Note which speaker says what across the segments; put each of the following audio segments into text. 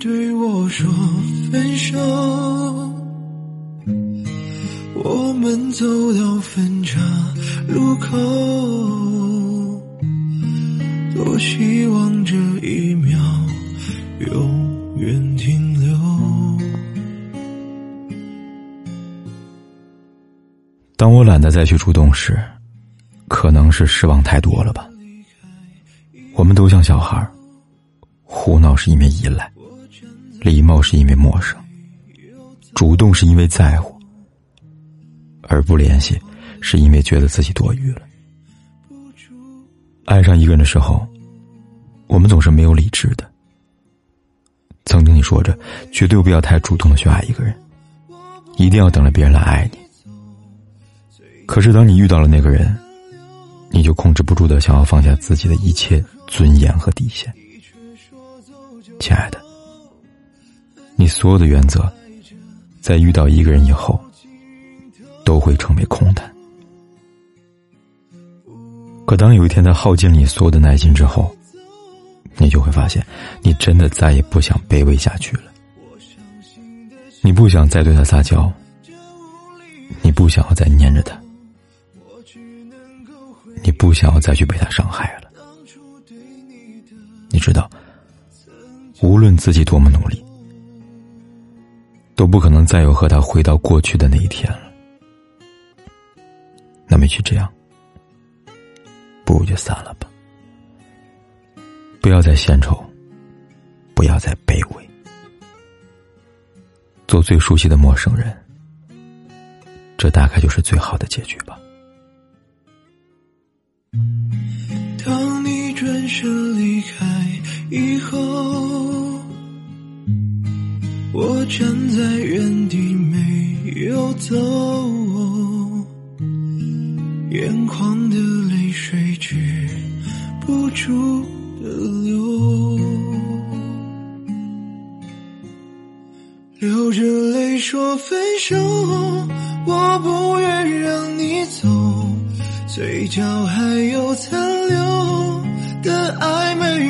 Speaker 1: 对我说分手，我们走到分岔路口，多希望这一秒永远停留。
Speaker 2: 当我懒得再去主动时，可能是失望太多了吧。我们都像小孩儿。胡闹是因为依赖，礼貌是因为陌生，主动是因为在乎，而不联系是因为觉得自己多余了。爱上一个人的时候，我们总是没有理智的。曾经你说着绝对不要太主动的去爱一个人，一定要等着别人来爱你。可是当你遇到了那个人，你就控制不住的想要放下自己的一切尊严和底线。亲爱的，你所有的原则，在遇到一个人以后，都会成为空谈。可当有一天他耗尽你所有的耐心之后，你就会发现，你真的再也不想卑微下去了。你不想再对他撒娇，你不想要再粘着他，你不想要再去被他伤害了。你知道。无论自己多么努力，都不可能再有和他回到过去的那一天了。那么，去这样，不如就散了吧。不要再献丑，不要再卑微，做最熟悉的陌生人，这大概就是最好的结局吧。
Speaker 1: 当你转身离开以后。我站在原地没有走，眼眶的泪水止不住的流，流着泪说分手，我不愿让你走，嘴角还有残留的爱没。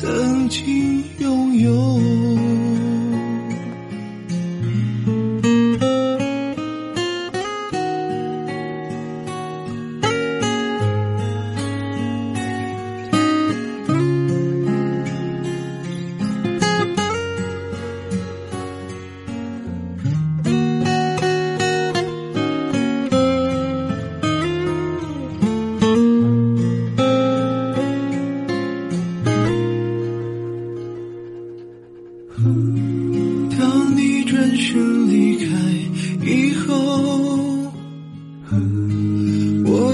Speaker 1: 曾经拥有。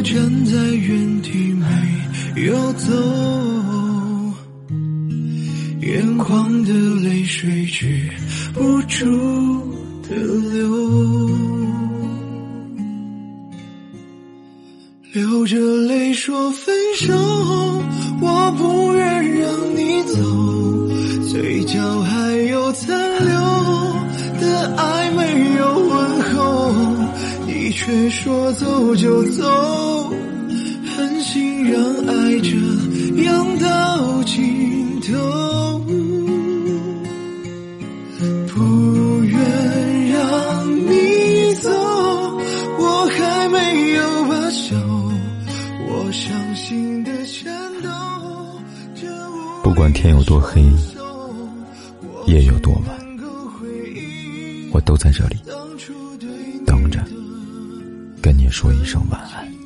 Speaker 1: 站在原地没有走，眼眶的泪水止不住的流，流着泪说分手，我不愿让你走，嘴角还却说走就走，狠心让爱这样到尽头，不愿让你走，我还没有罢休，我伤心的颤抖。
Speaker 2: 管天有多黑，夜有多晚，我都在这里等着，跟你说一声晚安。